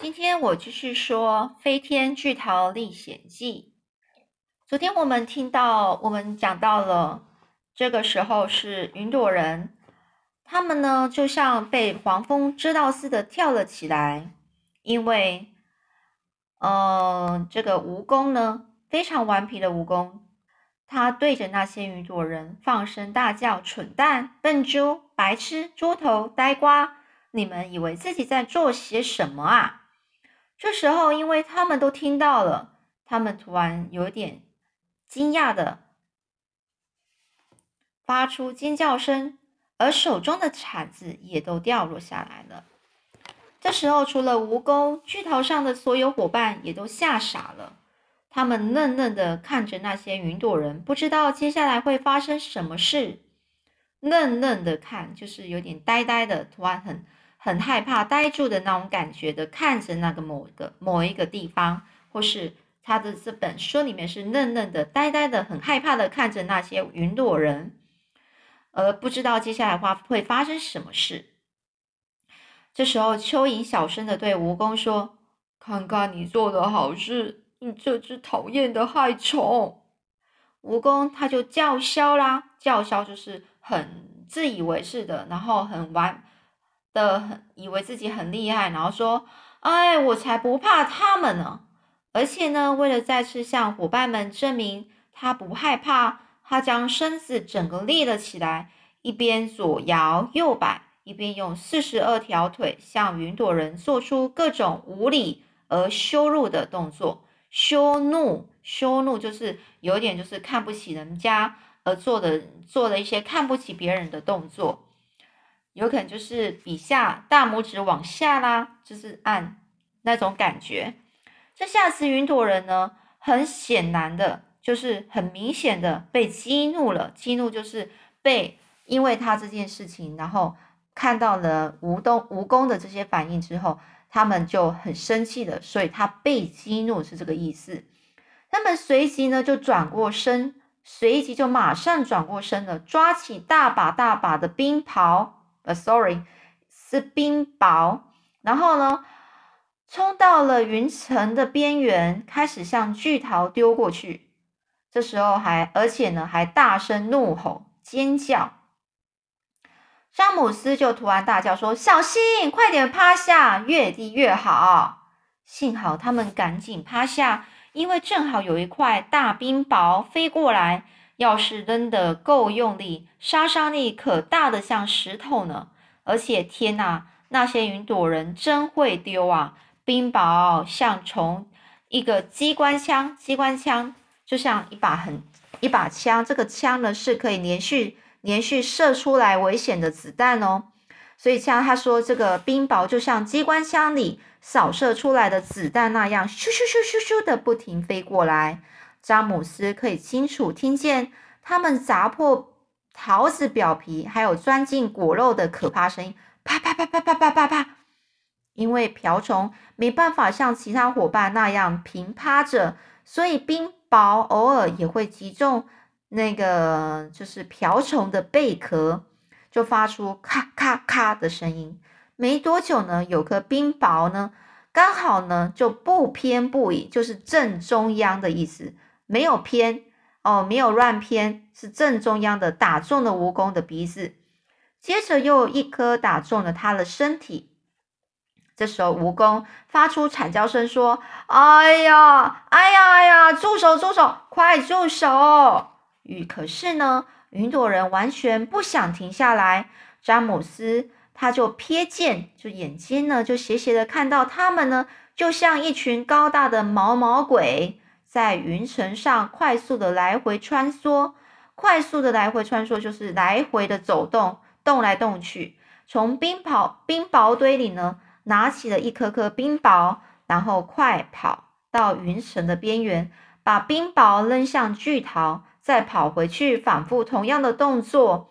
今天我继续说《飞天巨桃历险记》。昨天我们听到，我们讲到了，这个时候是云朵人，他们呢就像被黄蜂知道似的跳了起来，因为，呃，这个蜈蚣呢非常顽皮的蜈蚣，他对着那些云朵人放声大叫：“蠢蛋、笨猪、白痴、猪头、呆瓜，你们以为自己在做些什么啊？”这时候，因为他们都听到了，他们突然有点惊讶的发出尖叫声，而手中的铲子也都掉落下来了。这时候，除了蜈蚣，巨头上的所有伙伴也都吓傻了。他们愣愣的看着那些云朵人，不知道接下来会发生什么事。愣愣的看，就是有点呆呆的，突然很。很害怕、呆住的那种感觉的，看着那个某一个某一个地方，或是他的这本书里面是嫩嫩的、呆呆的、很害怕的看着那些云朵人，而不知道接下来会会发生什么事。这时候，蚯蚓小声的对蜈蚣说：“看看你做的好事，你这只讨厌的害虫。”蜈蚣他就叫嚣啦，叫嚣就是很自以为是的，然后很玩。的很以为自己很厉害，然后说：“哎，我才不怕他们呢！”而且呢，为了再次向伙伴们证明他不害怕，他将身子整个立了起来，一边左摇右摆，一边用四十二条腿向云朵人做出各种无理而羞辱的动作。羞怒，羞怒就是有点就是看不起人家而做的，做了一些看不起别人的动作。有可能就是笔下大拇指往下啦，就是按那种感觉。这下次云朵人呢，很显然的，就是很明显的被激怒了。激怒就是被因为他这件事情，然后看到了蜈蚣蜈蚣的这些反应之后，他们就很生气了。所以他被激怒是这个意思。他们随即呢就转过身，随即就马上转过身了，抓起大把大把的冰雹。呃，sorry，是冰雹，然后呢，冲到了云层的边缘，开始向巨桃丢过去。这时候还，而且呢，还大声怒吼、尖叫。詹姆斯就突然大叫说：“小心，快点趴下，越低越好。”幸好他们赶紧趴下，因为正好有一块大冰雹飞过来。要是扔的够用力，杀伤力可大的像石头呢！而且天哪，那些云朵人真会丢啊！冰雹像从一个机关枪，机关枪就像一把很一把枪，这个枪呢是可以连续连续射出来危险的子弹哦。所以像他说，这个冰雹就像机关枪里扫射出来的子弹那样，咻咻咻咻咻的不停飞过来。詹姆斯可以清楚听见他们砸破桃子表皮，还有钻进果肉的可怕声音，啪啪啪啪啪啪啪啪。因为瓢虫没办法像其他伙伴那样平趴着，所以冰雹偶尔也会击中那个就是瓢虫的贝壳，就发出咔咔咔的声音。没多久呢，有颗冰雹呢，刚好呢就不偏不倚，就是正中央的意思。没有偏哦，没有乱偏，是正中央的，打中了蜈蚣的鼻子，接着又一颗打中了它的身体。这时候，蜈蚣发出惨叫声，说：“哎呀，哎呀，哎呀，住手，住手，快住手！”雨可是呢，云朵人完全不想停下来。詹姆斯他就瞥见，就眼睛呢，就斜斜的看到他们呢，就像一群高大的毛毛鬼。在云层上快速的来回穿梭，快速的来回穿梭就是来回的走动，动来动去。从冰雹冰雹堆里呢，拿起了一颗颗冰雹，然后快跑到云层的边缘，把冰雹扔向巨桃，再跑回去，反复同样的动作，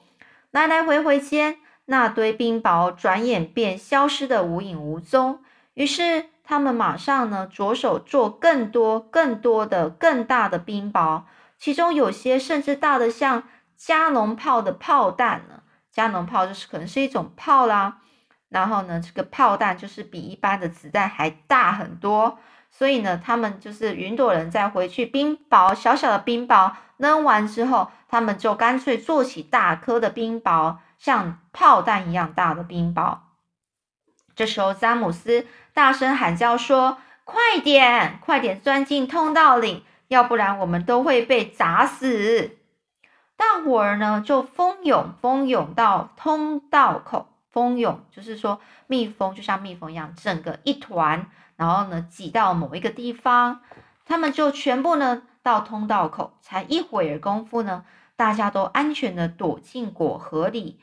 来来回回间，那堆冰雹转眼便消失的无影无踪。于是。他们马上呢，着手做更多、更多的、更大的冰雹，其中有些甚至大的像加农炮的炮弹呢。加农炮就是可能是一种炮啦，然后呢，这个炮弹就是比一般的子弹还大很多。所以呢，他们就是云朵人在回去冰雹小小的冰雹扔完之后，他们就干脆做起大颗的冰雹，像炮弹一样大的冰雹。这时候，詹姆斯大声喊叫说：“快点，快点钻进通道里，要不然我们都会被砸死！”大伙儿呢就蜂拥蜂拥到通道口，蜂拥就是说蜜蜂就像蜜蜂一样，整个一团，然后呢挤到某一个地方，他们就全部呢到通道口，才一会儿功夫呢，大家都安全的躲进果核里。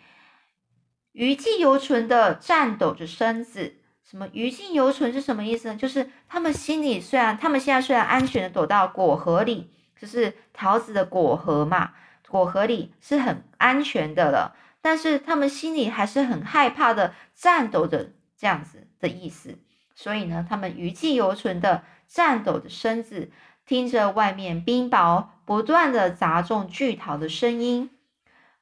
余悸犹存的颤抖着身子，什么余悸犹存是什么意思呢？就是他们心里虽然他们现在虽然安全的躲到果核里，就是桃子的果核嘛，果核里是很安全的了，但是他们心里还是很害怕的，颤抖着这样子的意思。所以呢，他们余悸犹存的颤抖着身子，听着外面冰雹不断的砸中巨桃的声音，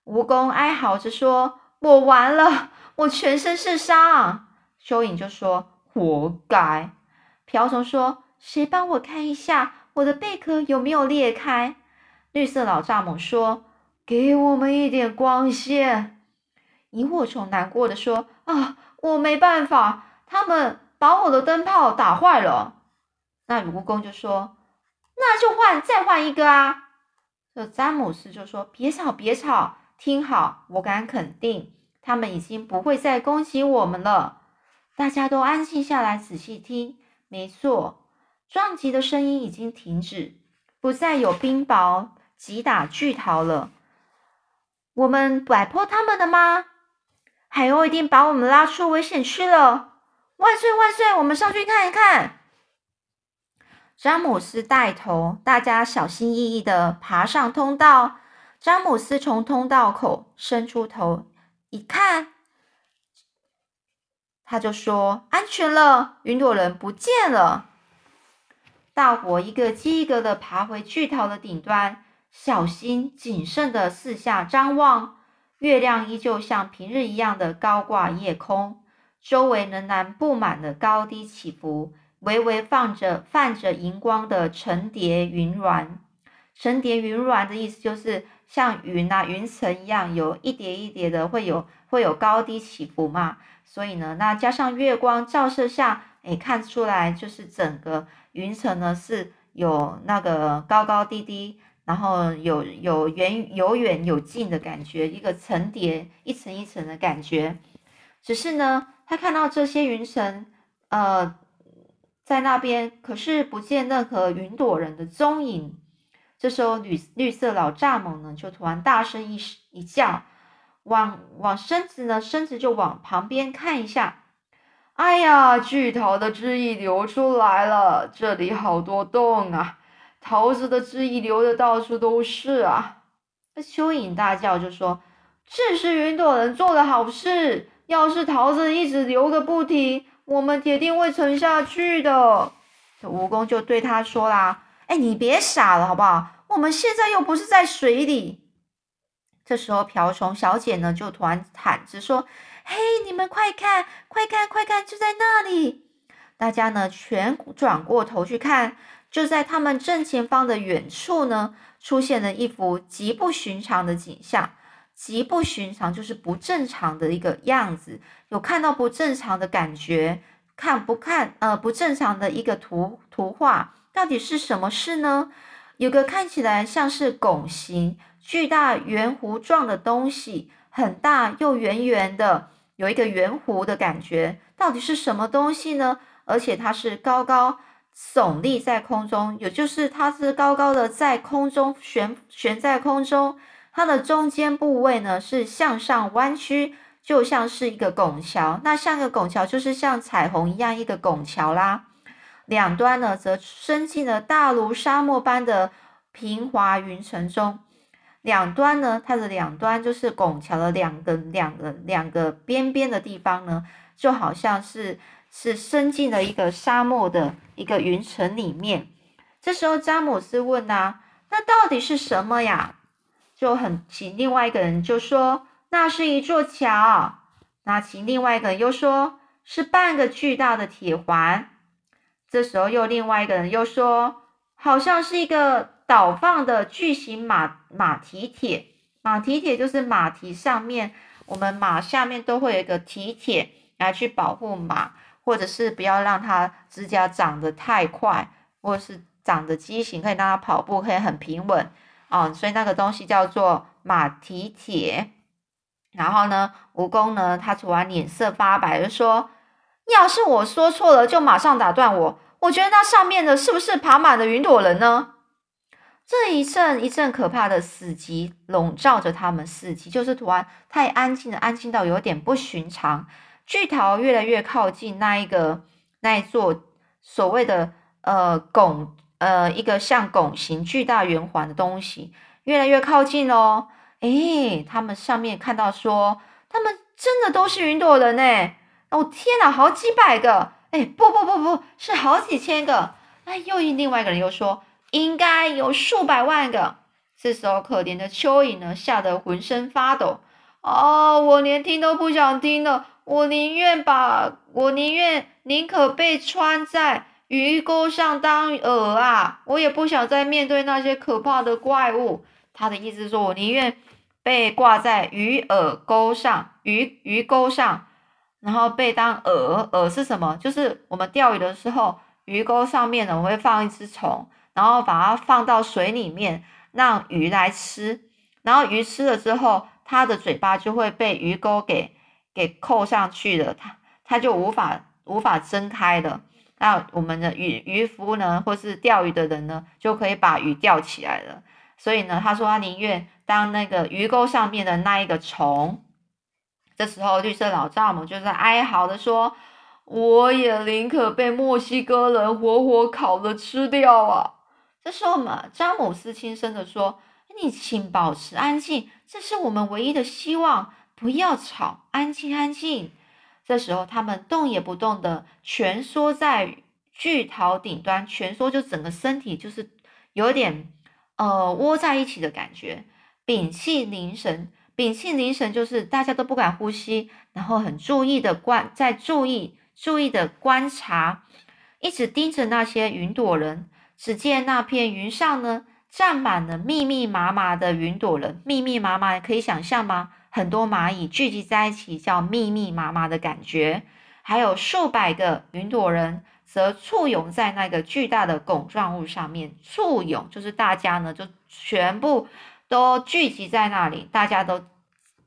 蜈蚣哀嚎着说。我完了，我全身是伤。蚯蚓就说：“活该。”瓢虫说：“谁帮我看一下我的贝壳有没有裂开？”绿色老蚱蜢说：“给我们一点光线。”萤火虫难过的说：“啊，我没办法，他们把我的灯泡打坏了。”那蜈蚣就说：“那就换，再换一个啊。”这詹姆斯就说：“别吵，别吵。”听好，我敢肯定，他们已经不会再攻击我们了。大家都安静下来，仔细听。没错，撞击的声音已经停止，不再有冰雹击打巨桃了。我们摆脱他们了吗？海鸥一定把我们拉出危险区了！万岁万岁！我们上去看一看。詹姆斯带头，大家小心翼翼的爬上通道。詹姆斯从通道口伸出头一看，他就说：“安全了，云朵人不见了。”大伙一个接一个的爬回巨桃的顶端，小心谨慎的四下张望。月亮依旧像平日一样的高挂夜空，周围仍然布满了高低起伏、微微放着泛着荧光的层叠云峦。层叠云峦的意思就是。像云啊，云层一样，有一叠一叠的，会有会有高低起伏嘛。所以呢，那加上月光照射下，哎，看出来就是整个云层呢是有那个高高低低，然后有有远有远有近的感觉，一个层叠一层一层的感觉。只是呢，他看到这些云层，呃，在那边，可是不见任何云朵人的踪影。这时候，绿绿色老蚱蜢呢，就突然大声一一叫，往往身子呢，身子就往旁边看一下。哎呀，巨桃的汁液流出来了，这里好多洞啊！桃子的汁液流的到处都是啊！那蚯蚓大叫就说：“这是云朵人做的好事，要是桃子一直流个不停，我们铁定会沉下去的。”这蜈蚣就对他说啦。哎，你别傻了，好不好？我们现在又不是在水里。这时候，瓢虫小姐呢就突然喊着说：“嘿，你们快看，快看，快看，就在那里！”大家呢全转过头去看，就在他们正前方的远处呢，出现了一幅极不寻常的景象。极不寻常就是不正常的一个样子，有看到不正常的感觉，看不看？呃，不正常的一个图图画。到底是什么事呢？有个看起来像是拱形、巨大圆弧状的东西，很大又圆圆的，有一个圆弧的感觉。到底是什么东西呢？而且它是高高耸立在空中，也就是它是高高的在空中悬悬在空中。它的中间部位呢是向上弯曲，就像是一个拱桥。那像个拱桥，就是像彩虹一样一个拱桥啦。两端呢，则伸进了大如沙漠般的平滑云层中。两端呢，它的两端就是拱桥的两个、两个、两个边边的地方呢，就好像是是伸进了一个沙漠的一个云层里面。这时候，詹姆斯问啊：“那到底是什么呀？”就很请另外一个人就说：“那是一座桥。”那其另外一个人又说是半个巨大的铁环。这时候又另外一个人又说，好像是一个倒放的巨型马马蹄铁。马蹄铁就是马蹄上面，我们马下面都会有一个蹄铁来去保护马，或者是不要让它指甲长得太快，或者是长得畸形，可以让它跑步可以很平稳啊。所以那个东西叫做马蹄铁。然后呢，蜈蚣呢，他突然脸色发白，就说：“要是我说错了，就马上打断我。我觉得那上面的是不是爬满了云朵人呢？”这一阵一阵可怕的死寂笼罩着他们四季，就是突然太安静了，安静到有点不寻常。巨桃越来越靠近那一个那一座所谓的呃拱呃一个像拱形巨大圆环的东西，越来越靠近哦。哎，他们上面看到说，他们真的都是云朵人哎！哦天哪，好几百个！哎，不不不不是好几千个！哎，又一另外一个人又说，应该有数百万个。这时候，可怜的蚯蚓呢，吓得浑身发抖。哦，我连听都不想听了，我宁愿把，我宁愿宁可被穿在鱼钩上当饵啊！我也不想再面对那些可怕的怪物。他的意思是说，我宁愿。被挂在鱼饵钩上，鱼鱼钩上，然后被当饵，饵是什么？就是我们钓鱼的时候，鱼钩上面呢，我会放一只虫，然后把它放到水里面，让鱼来吃，然后鱼吃了之后，它的嘴巴就会被鱼钩给给扣上去了，它它就无法无法睁开了。那我们的渔渔夫呢，或是钓鱼的人呢，就可以把鱼钓起来了。所以呢，他说他宁愿当那个鱼钩上面的那一个虫。这时候，绿色老丈母就在哀嚎的说：“我也宁可被墨西哥人活活烤了吃掉啊！”这时候嘛，詹姆斯轻声的说：“你请保持安静，这是我们唯一的希望，不要吵，安静，安静。”这时候，他们动也不动的蜷缩在巨桃顶端，蜷缩就整个身体就是有点。呃，窝在一起的感觉，屏气凝神，屏气凝神就是大家都不敢呼吸，然后很注意的观，在注意注意的观察，一直盯着那些云朵人。只见那片云上呢，站满了密密麻麻的云朵人，密密麻麻，可以想象吗？很多蚂蚁聚集在一起，叫密密麻麻的感觉，还有数百个云朵人。则簇拥在那个巨大的拱状物上面，簇拥就是大家呢就全部都聚集在那里，大家都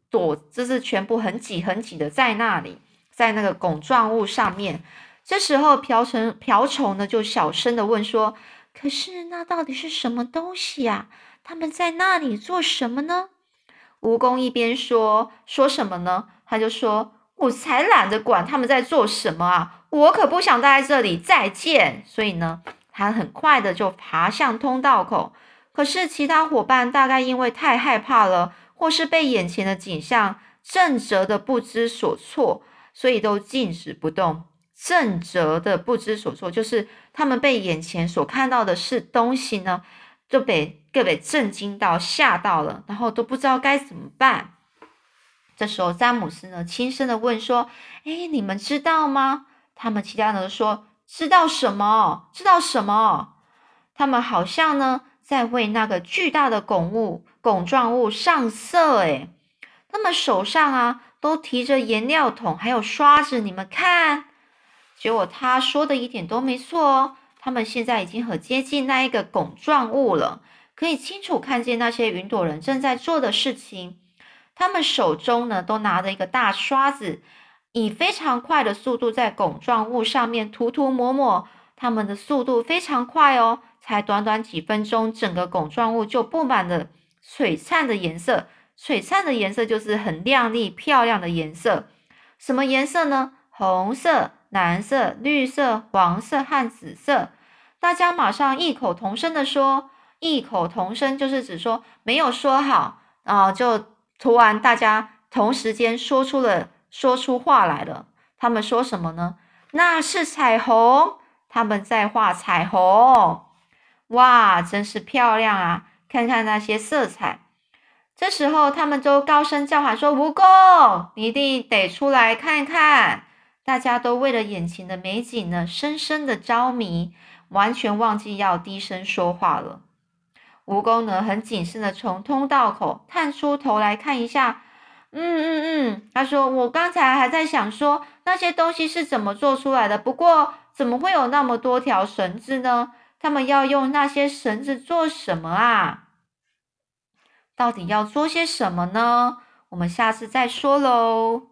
躲，就是全部很挤很挤的在那里，在那个拱状物上面。这时候瓢虫瓢虫呢就小声的问说：“可是那到底是什么东西呀？他们在那里做什么呢？”蜈蚣一边说说什么呢？他就说。我才懒得管他们在做什么啊！我可不想待在这里。再见。所以呢，他很快的就爬向通道口。可是其他伙伴大概因为太害怕了，或是被眼前的景象震折的不知所措，所以都静止不动。震折的不知所措，就是他们被眼前所看到的是东西呢，就被各被震惊到、吓到了，然后都不知道该怎么办。这时候，詹姆斯呢轻声的问说：“哎，你们知道吗？”他们其他人说：“知道什么？知道什么？”他们好像呢在为那个巨大的拱物、拱状物上色。哎，他们手上啊都提着颜料桶，还有刷子。你们看，结果他说的一点都没错哦。他们现在已经很接近那一个拱状物了，可以清楚看见那些云朵人正在做的事情。他们手中呢，都拿着一个大刷子，以非常快的速度在拱状物上面涂涂抹抹。他们的速度非常快哦，才短短几分钟，整个拱状物就布满了璀璨的颜色。璀璨的颜色就是很亮丽、漂亮的颜色。什么颜色呢？红色、蓝色、绿色、黄色和紫色。大家马上异口同声的说：“异口同声就是指说没有说好啊，就。”突然，大家同时间说出了说出话来了。他们说什么呢？那是彩虹，他们在画彩虹。哇，真是漂亮啊！看看那些色彩。这时候，他们都高声叫喊说：“蜈蚣，你一定得出来看看！”大家都为了眼前的美景呢，深深的着迷，完全忘记要低声说话了。蜈蚣呢，很谨慎的从通道口探出头来看一下。嗯嗯嗯，他说：“我刚才还在想说那些东西是怎么做出来的，不过怎么会有那么多条绳子呢？他们要用那些绳子做什么啊？”到底要做些什么呢？我们下次再说喽。